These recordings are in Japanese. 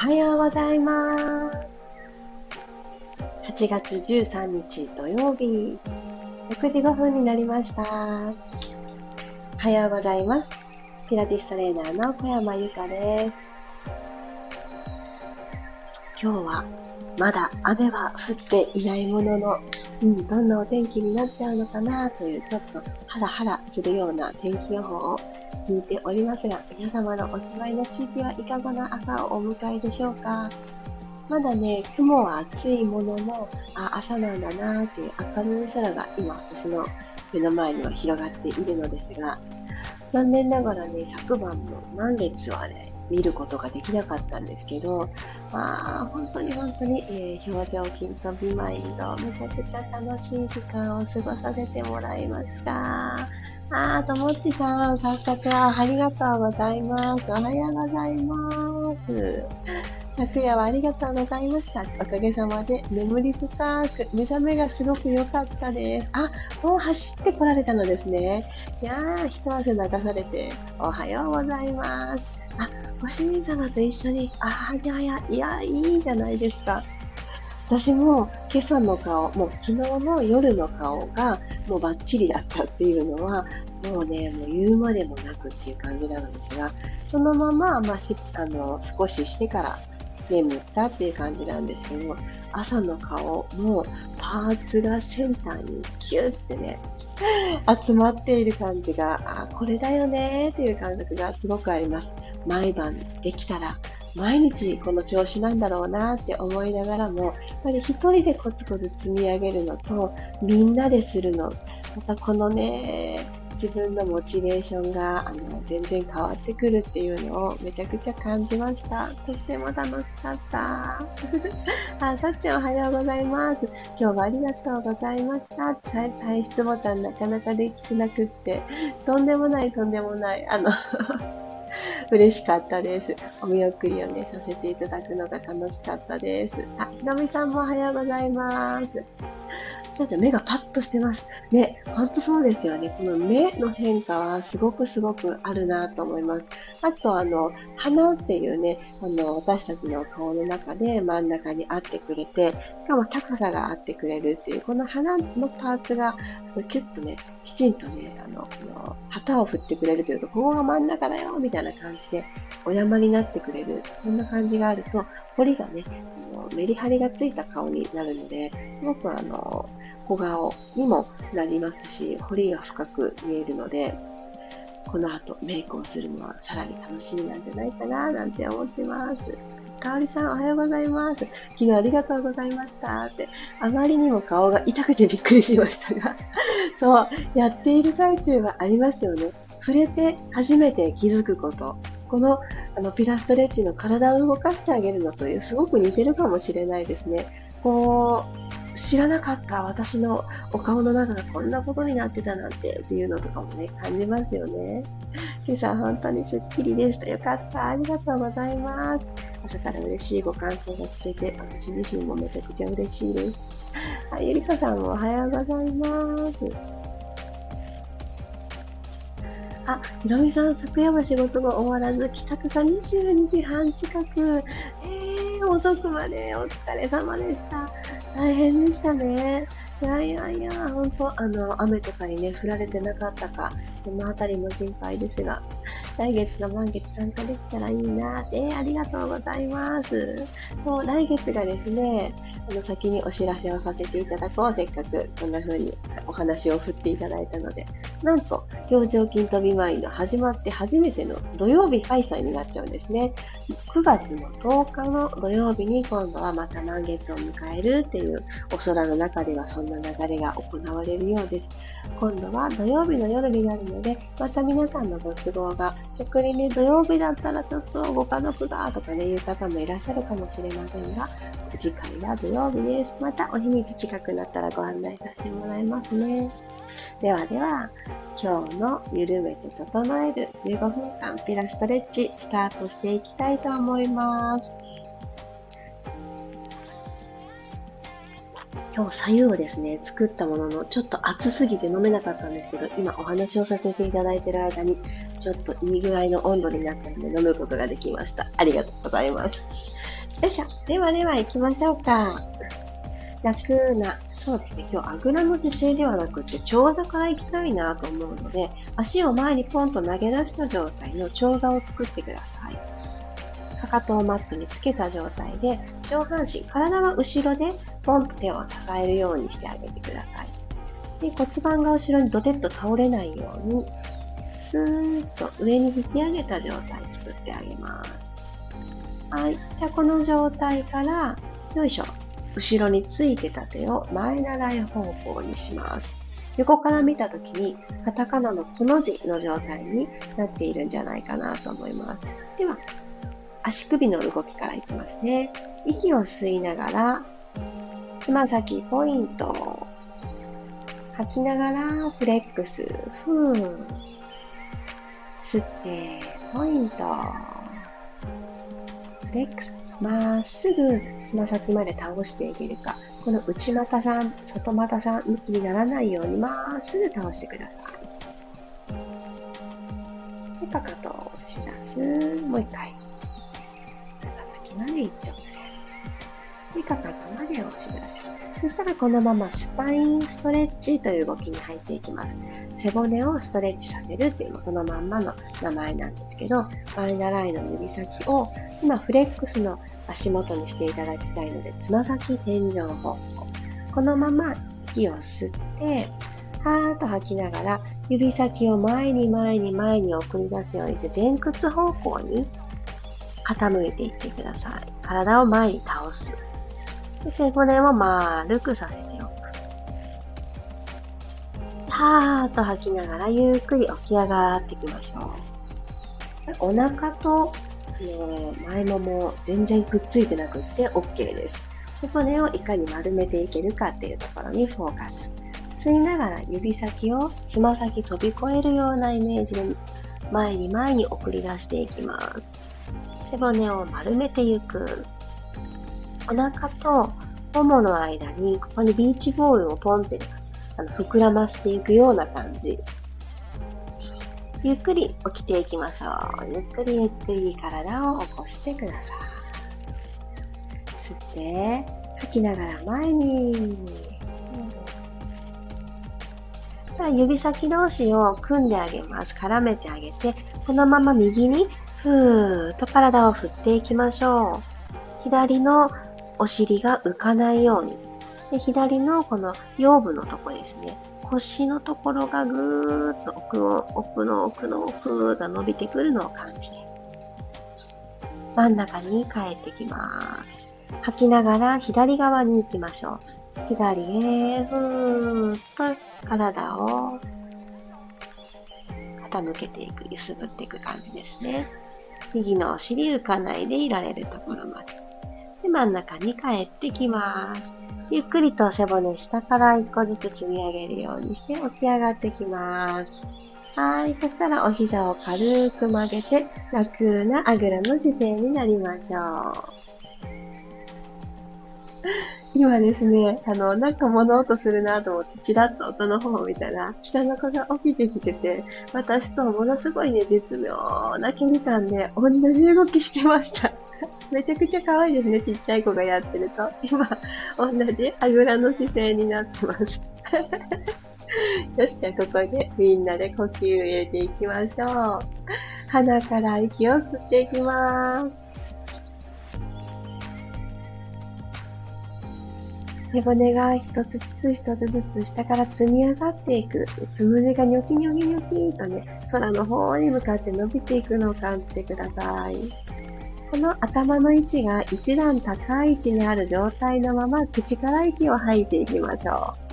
はようございます。8月13日土曜日、6時5分になりました。おはようございます。ピラティストレーナーの小山由かです。今日はまだ雨は降っていないものの、うん、どんなお天気になっちゃうのかなというちょっとハラハラするような天気予報を聞いておりますが、皆様のお住まいの地域はいかがな朝をお迎えでしょうか？まだね、雲は厚いものの、あ、朝なんだなーっていう明るい空が今私の目の前には広がっているのですが、残念ながらね、昨晩の満月はね、見ることができなかったんですけど、まあ、本当に本当に、えー、表情筋とビマインド、めちゃくちゃ楽しい時間を過ごさせてもらいました。あー、ともっちさん、早速ありがとうございます。おはようございます。昨夜はありがとうございました。おかげさまで眠り深く、目覚めがすごく良かったです。あ、もう走ってこられたのですね。いやー、一汗流されて、おはようございます。あ、ご主人様と一緒に、あー、いやいや、いや、いいじゃないですか。私も今朝の顔、もう昨日の夜の顔がもうバッチリだったっていうのは、もうね、もう言うまでもなくっていう感じなのですが、そのまま、まあ、あの、少ししてから眠ったっていう感じなんですけど、朝の顔もパーツがセンターにギュッてね、集まっている感じが、あ、これだよねっていう感覚がすごくあります。毎晩できたら毎日この調子なんだろうなって思いながらも、やっぱり一人でコツコツ積み上げるのと、みんなでするの、またこのね、自分のモチベーションがあの全然変わってくるっていうのをめちゃくちゃ感じました。とっても楽しかった。あ、さっちゃんおはようございます。今日はありがとうございました。退出ボタンなかなかできてなくって、とんでもないとんでもない。あの 嬉しかったです。お見送りをね、させていただくのが楽しかったです。あ、ひろみさんもおはようございます。ちょっと目がパッとしてます。ね、ほんとそうですよね。この目の変化はすごくすごくあるなと思います。あと、あの、鼻っていうね、あの、私たちの顔の中で真ん中にあってくれて、しかも高さがあってくれるっていう、この鼻のパーツが、キュッとね、きちんとね、あの、この旗を振ってくれるというか、ここが真ん中だよみたいな感じで、お山になってくれる、そんな感じがあると、彫りがね、メリハリがついた顔になるので、すごくあの、小顔にもなりますし、彫りが深く見えるので、この後メイクをするのはさらに楽しみなんじゃないかななんて思ってます。かおりさんおはようございます。昨日ありがとうございましたって。あまりにも顔が痛くてびっくりしましたが、そう、やっている最中はありますよね。触れて初めて気づくこと。このあのピラストレッチの体を動かしてあげるのというすごく似てるかもしれないですね。こう、知らなかった私のお顔の中がこんなことになってたなんてっていうのとかもね、感じますよね。今朝本当にスッキリでした。よかった。ありがとうございます。朝から嬉しいご感想が聞けて、私自身もめちゃくちゃ嬉しいです。あ、ゆりかさんもおはようございます。あ、ひろみさん、昨夜は仕事が終わらず、帰宅が22時半近く。えー、遅くまでお疲れ様でした。大変でしたね。いやいやいや、本当あの、雨とかにね、降られてなかったか、そのあたりも心配ですが、来月の満月参加できたらいいなって、ありがとうございます。もう来月がですね、あの先にお知らせをさせていただこう。せっかくこんな風にお話を振っていただいたので。なんと、表情筋飛びマインド始まって初めての土曜日開催になっちゃうんですね。9月の10日の土曜日に今度はまた満月を迎えるっていうお空の中ではそんな流れが行われるようです。今度は土曜日の夜になるので、また皆さんのご都合が、逆にね、土曜日だったらちょっとご家族がとかね、いう方もいらっしゃるかもしれませんが、次回は土曜日です。またお日にち近くなったらご案内させてもらいますね。ではでは、今日の緩めて整える15分間ピラストレッチスタートしていきたいと思います。今日、左右をですね、作ったものの、ちょっと熱すぎて飲めなかったんですけど、今お話をさせていただいている間に、ちょっといい具合の温度になったので飲むことができました。ありがとうございます。よいしょ。ではでは行きましょうか。楽な、そうですね。今日あぐらの姿勢ではなくて、長座から行きたいなと思うので、足を前にポンと投げ出した状態の長座を作ってください。かかとをマットにつけた状態で、上半身、体は後ろでポンと手を支えるようにしてあげてください。で骨盤が後ろにドテッと倒れないように、スーッと上に引き上げた状態作ってあげます。はい。じゃあこの状態から、よいしょ。後ろについてた手を前習い方向にします。横から見たときに、カタカナのこの字の状態になっているんじゃないかなと思います。では、足首の動きからいきますね。息を吸いながら、つま先ポイント。吐きながらフレックス。ふーん。吸って、ポイント。フレックス。まっすぐつま先まで倒していけるか。この内股さん、外股さん、向きにならないようにまっすぐ倒してください。かかとを押し出す。もう一回。まで一直線。で、かかとまで押し出す。そしたらこのままスパインストレッチという動きに入っていきます。背骨をストレッチさせるっていうのそのまんまの名前なんですけど、バイナラインの指先を今フレックスの足元にしていただきたいので、つま先天井方向。このまま息を吸って、はーっと吐きながら、指先を前に前に前に送り出すようにして前屈方向に傾いていってください。体を前に倒す。で背骨を丸くさせておく。はーっと吐きながらゆっくり起き上がっていきましょう。お腹と、え前もも全然くっついてなくって OK です。背骨をいかに丸めていけるかっていうところにフォーカス。吸いながら指先をつま先飛び越えるようなイメージで前に前に送り出していきます。背骨を丸めていく。お腹とももの間に、ここにビーチボールをポンってあの膨らましていくような感じ。ゆっくり起きていきましょう。ゆっくりゆっくり体を起こしてください。吸って、吐きながら前に。指先同士を組んであげます。絡めてあげて、このまま右にふーっと体を振っていきましょう。左のお尻が浮かないように。で左のこの腰部のとこですね。腰のところがぐーっと奥の奥の奥の奥が伸びてくるのを感じて。真ん中に帰ってきます。吐きながら左側に行きましょう。左へ、ふーっと体を傾けていく、揺すぶっていく感じですね。右のお尻浮かないでいられるところまで。で、真ん中に帰ってきます。ゆっくりと背骨下から一個ずつ積み上げるようにして起き上がってきます。はい。そしたらお膝を軽く曲げて楽なあぐらの姿勢になりましょう。今ですね、あの、なんか物音するなと思って、ちらっと音の方を見たら、下の子が起きてきてて、私とものすごいね、絶妙な距離感で、同じ動きしてました。めちゃくちゃ可愛いですね、ちっちゃい子がやってると。今、同じあぐらの姿勢になってます。よし、じゃあここでみんなで呼吸入れていきましょう。鼻から息を吸っていきます。背骨が一つずつ一つずつ下から積み上がっていく。つむじがニョキニョキニョキとね、空の方に向かって伸びていくのを感じてください。この頭の位置が一段高い位置にある状態のまま口から息を吐いていきましょう。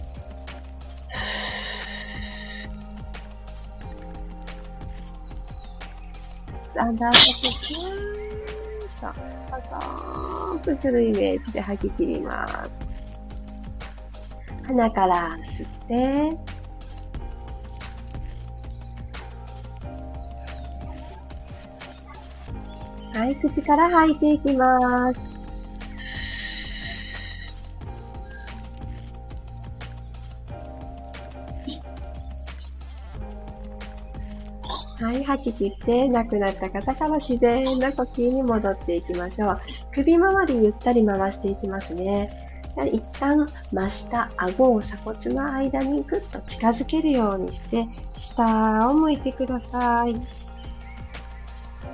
だんだんとキューッと細くするイメージで吐き切ります。鼻から吸ってはい口から吐いていきます。はい吐き切って亡くなった方から自然な呼吸に戻っていきましょう。首周りゆったり回していきますね。一旦真下、顎を鎖骨の間にぐっと近づけるようにして、下を向いてください。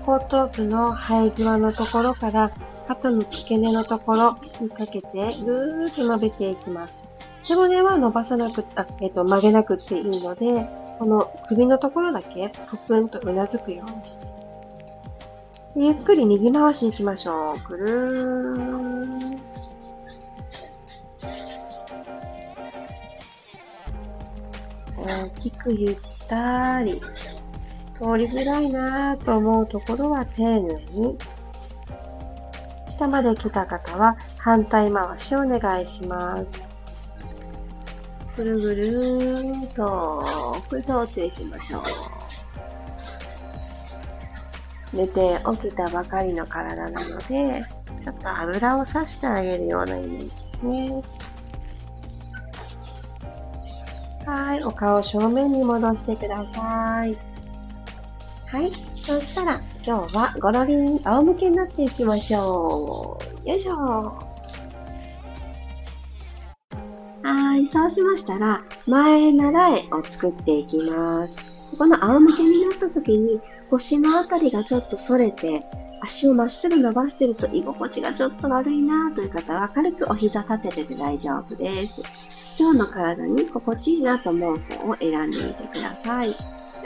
後頭部の生え際のところから肩の付け根のところにかけてぐーっと伸びていきます。背骨は伸ばさなくあ、えっ、と、曲げなくていいので、この首のところだけぷくんとうなずくようにして。ゆっくり右回しいきましょう。ぐるーん。大きくゆったり、通りづらいなぁと思うところは丁寧に、下まで来た方は反対回しお願いします。ぐるぐるーと、これ通っていきましょう。寝て起きたばかりの体なので、ちょっと油をさしてあげるようなイメージですね。はい、お顔正面に戻してください。はい、そしたら今日はゴロリン仰向けになっていきましょう。よいしょ。はい、そうしましたら、前習えを作っていきます。この仰向けになった時に腰のあたりがちょっと反れて、足をまっすぐ伸ばしてると居心地がちょっと悪いなという方は軽くお膝立ててて大丈夫です。今日の体に心地いいなと思う方を選んでみてください。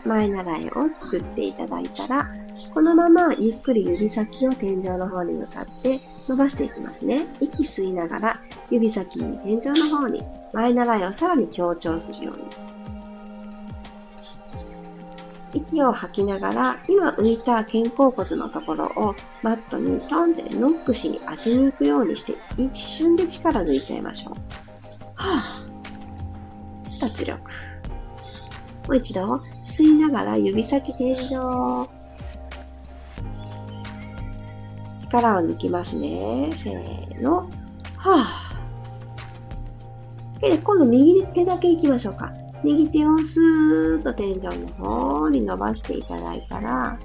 前習いを作っていただいたら、このままゆっくり指先を天井の方に向かって伸ばしていきますね。息吸いながら指先に天井の方に前習いをさらに強調するように。息を吐きながら、今浮いた肩甲骨のところをマットにトンってノックしに当てに行くようにして、一瞬で力抜いちゃいましょう。はぁ、脱力。もう一度、吸いながら指先天井。力を抜きますね。せーの。はぁ。で、今度右手だけ行きましょうか。右手をスーッと天井の方に伸ばしていただいたら、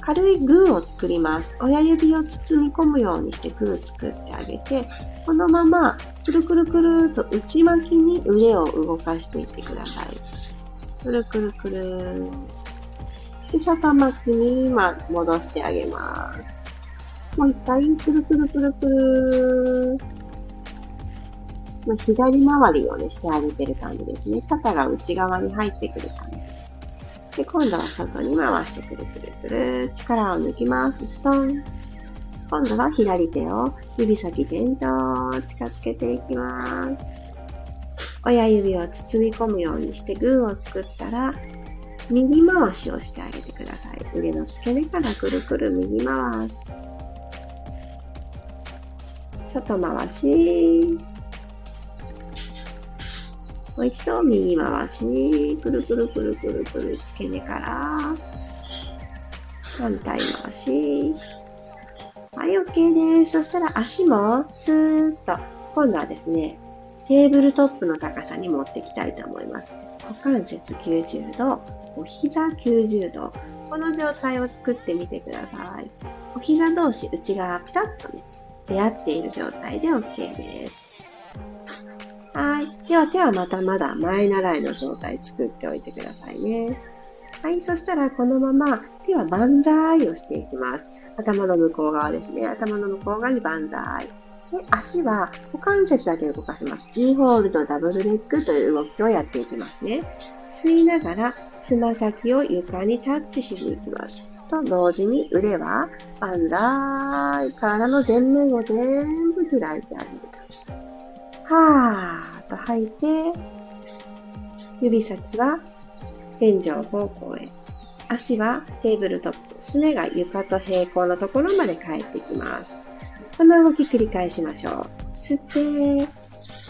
軽いグーを作ります。親指を包み込むようにしてグー作ってあげて、このままくるくるくると内巻きに腕を動かしていってください。くるくるくる。で、外巻きに今戻してあげます。もう一回、くるくるくるくる。まあ、左回りをね、してあげてる感じですね。肩が内側に入ってくる感じ。で、今度は外に回してくるくるくる。力を抜きます。ストン。今度は左手を指先天井近づけていきます。親指を包み込むようにしてグーを作ったら、右回しをしてあげてください。腕の付け根からくるくる右回し。外回し。もう一度右回し、くるくるくるくるくる付け根から、反対回し。はい、OK です。そしたら足もスーッと、今度はですね、テーブルトップの高さに持っていきたいと思います。股関節90度、お膝90度。この状態を作ってみてください。お膝同士内側ピタッとね、出会っている状態で OK です。はい。では手はまたまだ前習いの状態作っておいてくださいね。はい。そしたらこのまま手は万歳をしていきます。頭の向こう側ですね。頭の向こう側に万歳。で足は股関節だけ動かします。ーホールドダブルレッグという動きをやっていきますね。吸いながらつま先を床にタッチしに行きます。と同時に腕は万歳。体の前面を全部開いてあげる。はーっと吐いて、指先は天井方向へ。足はテーブルトップ、すねが床と平行のところまで帰ってきます。この動き繰り返しましょう。吸って、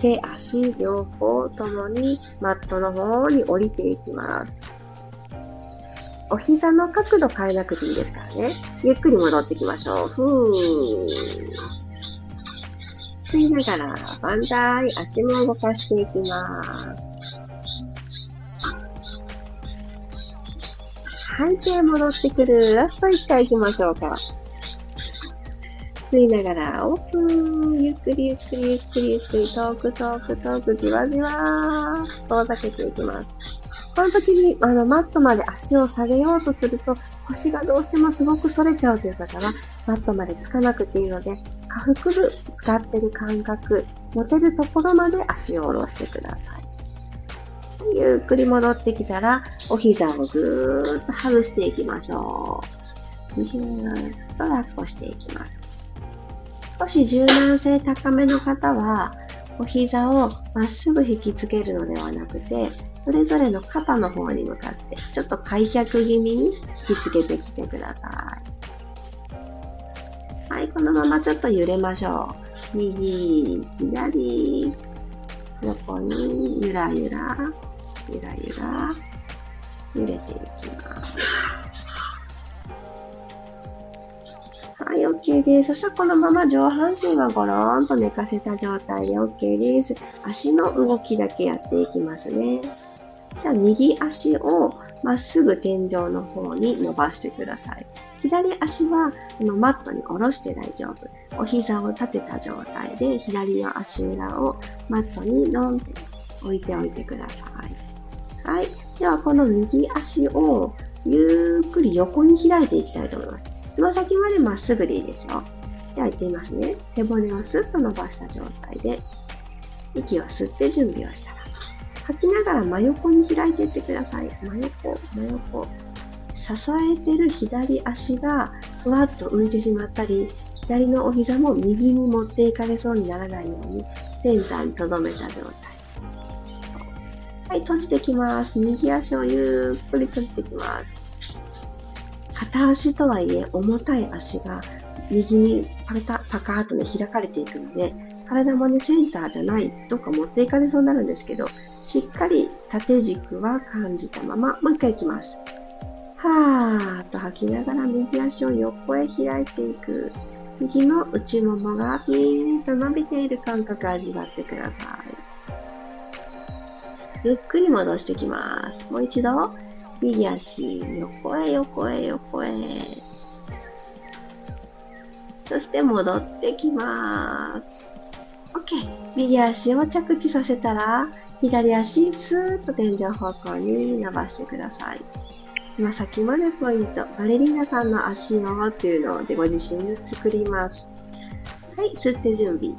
手、足、両方ともにマットの方に降りていきます。お膝の角度変えなくていいですからね。ゆっくり戻ってきましょう。ふー。吸いながら、万歳、足も動かしていきます。吐いて戻ってくる。ラスト1回行きましょうか。吸いながら、オープン。ゆっくりゆっくりゆっくりゆっくり、遠く遠く遠く、じわじわ遠ざけていきます。この時に、あの、マットまで足を下げようとすると、腰がどうしてもすごく反れちゃうという方は、マットまでつかなくていいので、下腹部使ってる感覚、持てるところまで足を下ろしてください。ゆっくり戻ってきたら、お膝をぐーっと外していきましょう。ぎゅーっと抱っこしていきます。少し柔軟性高めの方は、お膝をまっすぐ引きつけるのではなくて、それぞれの肩の方に向かって、ちょっと開脚気味に引きつけてきてください。はい、このままちょっと揺れましょう。右、左、横にゆらゆら、ゆらゆら、揺れていきます。はい、OK です。そしたらこのまま上半身はゴローンと寝かせた状態で OK です。足の動きだけやっていきますね。じゃあ右足をまっすぐ天井の方に伸ばしてください。左足はこのマットに下ろして大丈夫。お膝を立てた状態で左の足裏をマットにドンって置いておいてください。はい。ではこの右足をゆっくり横に開いていきたいと思います。つま先までまっすぐでいいですよ。では行ってみますね。背骨をスッと伸ばした状態で息を吸って準備をしたら吐きながら真横に開いていってください。真横、真横。支えてる左足がふわっと浮いてしまったり、左のお膝も右に持っていかれそうにならないように、センターに留めた状態。はい、閉じてきます。右足をゆっくり閉じてきます。片足とはいえ重たい足が右にパカパカーとね開かれていくので、体もね、センターじゃない、どっか持っていかれそうになるんですけど、しっかり縦軸は感じたまま、もう一回いきます。はーっと吐きながら右足を横へ開いていく。右の内ももがピーンと伸びている感覚味わってください。ゆっくり戻してきます。もう一度、右足、横へ横へ横へ。そして戻ってきます。OK。右足を着地させたら、左足、スーッと天井方向に伸ばしてください。つま先までポイント。バレリーナさんの足のっていうのでご自身に作ります。はい、吸って準備。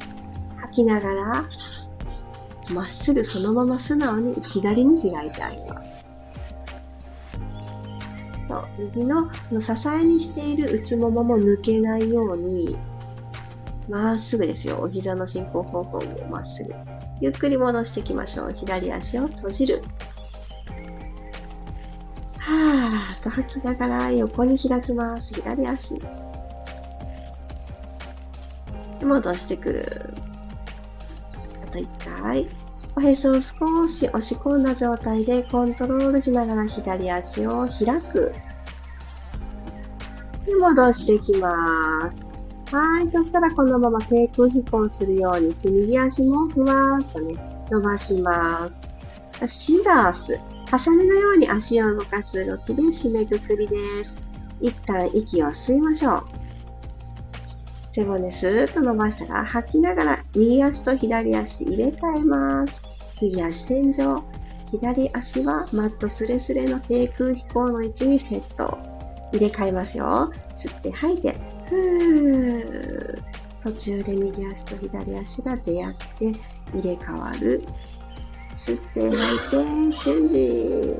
吐きながら、まっすぐそのまま素直に左に開いてあげます。そう、右の支えにしている内ももも抜けないように、まっすぐですよ。お膝の進行方向もまっすぐ。ゆっくり戻していきましょう。左足を閉じる。はーっと吐きながら横に開きます。左足。戻してくる。と一回。おへそを少し押し込んだ状態でコントロールしながら左足を開く。で戻していきます。はい。そしたらこのまま低空飛行するようにして、右足もふわーっとね、伸ばします。シザース。ハサミのように足を動かす動きで締めくくりです。一旦息を吸いましょう。背骨スーッと伸ばしたら吐きながら右足と左足入れ替えます。右足天井。左足はマットスレスレの低空飛行の位置にセット。入れ替えますよ。吸って吐いて。ふー途中で右足と左足が出会って入れ替わる。吸って吐いて、チェンジ。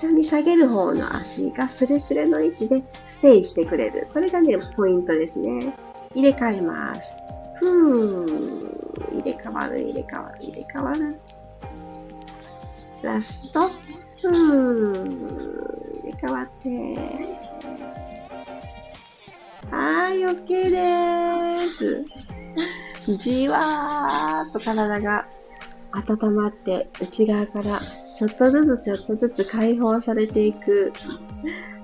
下に下げる方の足がスレスレの位置でステイしてくれる。これがね、ポイントですね。入れ替えます。ふー。入れ替わる、入れ替わる、入れ替わる。ラスト。ふー。入れ替わって。はい、OK です。じわーっと体が温まって内側からちょっとずつちょっとずつ解放されていく、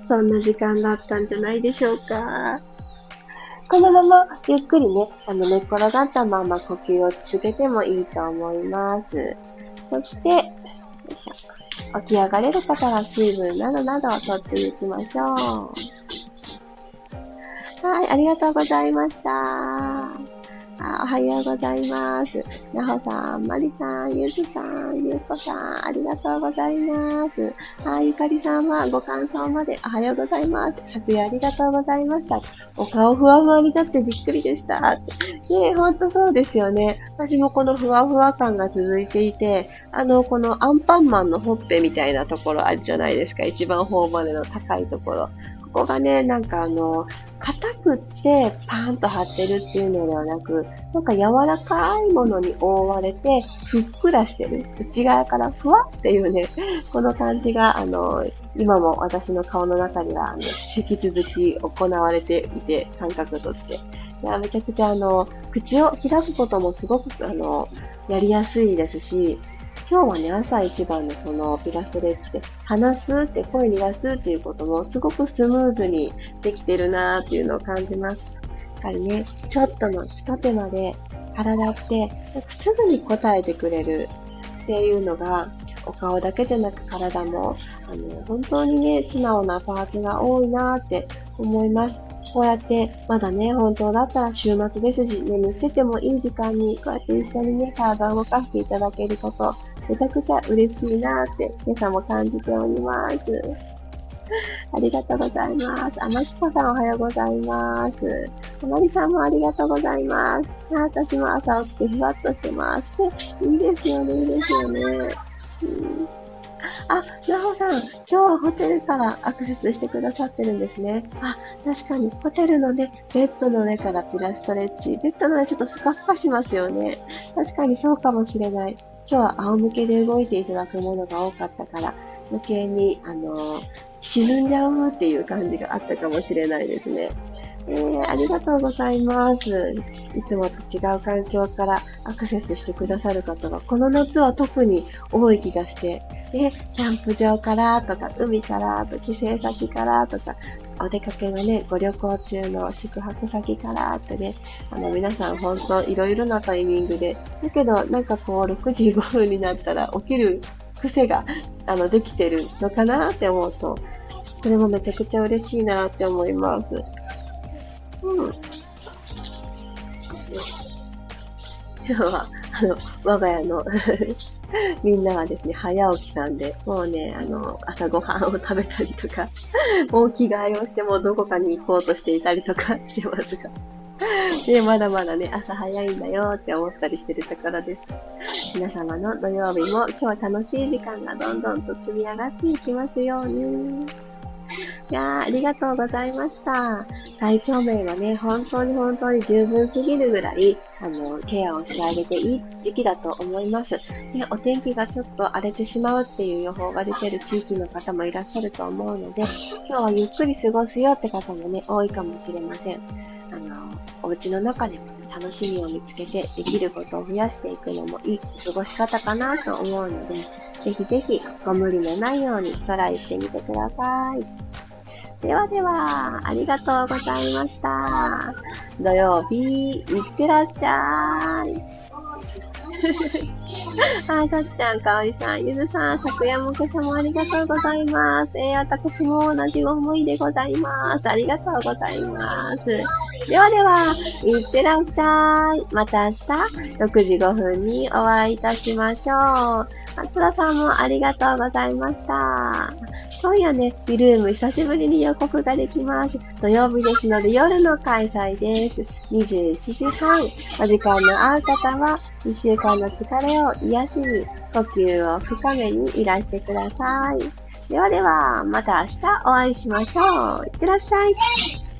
そんな時間だったんじゃないでしょうか。このままゆっくりね、あの寝っ転がったまま呼吸を続けてもいいと思います。そして、よいしょ。起き上がれる方は水分などなどをとっていきましょう。はい、ありがとうございました。あおはようございます。なほさん、まりさん、ゆずさん、ゆうこさん、ありがとうございます。はい、ゆかりさんはご感想までおはようございます。昨夜ありがとうございました。お顔ふわふわになってびっくりでした。ねえ、ほんとそうですよね。私もこのふわふわ感が続いていて、あの、このアンパンマンのほっぺみたいなところあるじゃないですか。一番頬骨の高いところ。ここがね、なんかあの、硬くってパーンと張ってるっていうのではなく、なんか柔らかいものに覆われて、ふっくらしてる。内側からふわっていうね、この感じが、あの、今も私の顔の中には、あの、引き続き行われていて、感覚として。いや、めちゃくちゃあの、口を開くこともすごく、あの、やりやすいですし、今日はね、朝一番のこのピラスレッチで、話すって声に出すっていうこともすごくスムーズにできてるなーっていうのを感じます。やっぱりね、ちょっとの一手間で体ってなんかすぐに答えてくれるっていうのが、お顔だけじゃなく体も、あの、本当にね、素直なパーツが多いなって思います。こうやって、まだね、本当だったら週末ですし、眠っててもいい時間に、こうやって一緒にね、体を動かしていただけること、めちゃくちゃ嬉しいなって、今朝も感じております。ありがとうございます。あまきこさんおはようございます。あまりさんもありがとうございます。あ私も朝起きてふわっとしてます。いいですよね、いいですよね。うんあ、なほさん、今日はホテルからアクセスしてくださってるんですね。あ、確かに、ホテルのね、ベッドの上からピラストレッチ。ベッドの上ちょっとふかふかしますよね。確かにそうかもしれない。今日は仰向けで動いていただくものが多かったから、余計に、あのー、沈んじゃうっていう感じがあったかもしれないですね。えー、ありがとうございます。いつもと違う環境からアクセスしてくださる方が、この夏は特に多い気がして、で、キャンプ場からとか、海からとか、帰省先からとか、お出かけのね、ご旅行中の宿泊先からってね、あの、皆さん本当いろいろなタイミングで、だけど、なんかこう、6時5分になったら起きる癖が、あの、できてるのかなって思うと、それもめちゃくちゃ嬉しいなって思います。うん。今日は、あの、我が家の みんなはですね、早起きさんで、もうね、あの、朝ごはんを食べたりとか、もう着替えをしてもどこかに行こうとしていたりとか してますが。で、まだまだね、朝早いんだよって思ったりしてるところです。皆様の土曜日も今日は楽しい時間がどんどんと積み上がっていきますように。いやー、ありがとうございました。体調面はね、本当に本当に十分すぎるぐらい、あの、ケアをしてあげていい時期だと思います。で、お天気がちょっと荒れてしまうっていう予報が出てる地域の方もいらっしゃると思うので、今日はゆっくり過ごすよって方もね、多いかもしれません。あの、お家の中でも、楽しみを見つけてできることを増やしていくのもいい過ごし方かなと思うので、ぜひぜひご無理のないようにトライしてみてください。ではでは、ありがとうございました。土曜日、いってらっしゃい。あ、さっちゃん、かおりさん、ゆずさん、昨夜も今朝もありがとうございます。えー、私も同じ思いでございます。ありがとうございます。ではでは、いってらっしゃい。また明日、6時5分にお会いいたしましょう。あつらさんもありがとうございました。今夜ね、ビルーム久しぶりに予告ができます。土曜日ですので夜の開催です。21時半。お時間の合う方は、1週間の疲れを癒しに、呼吸を深めにいらしてください。ではでは、また明日お会いしましょう。いってらっしゃい。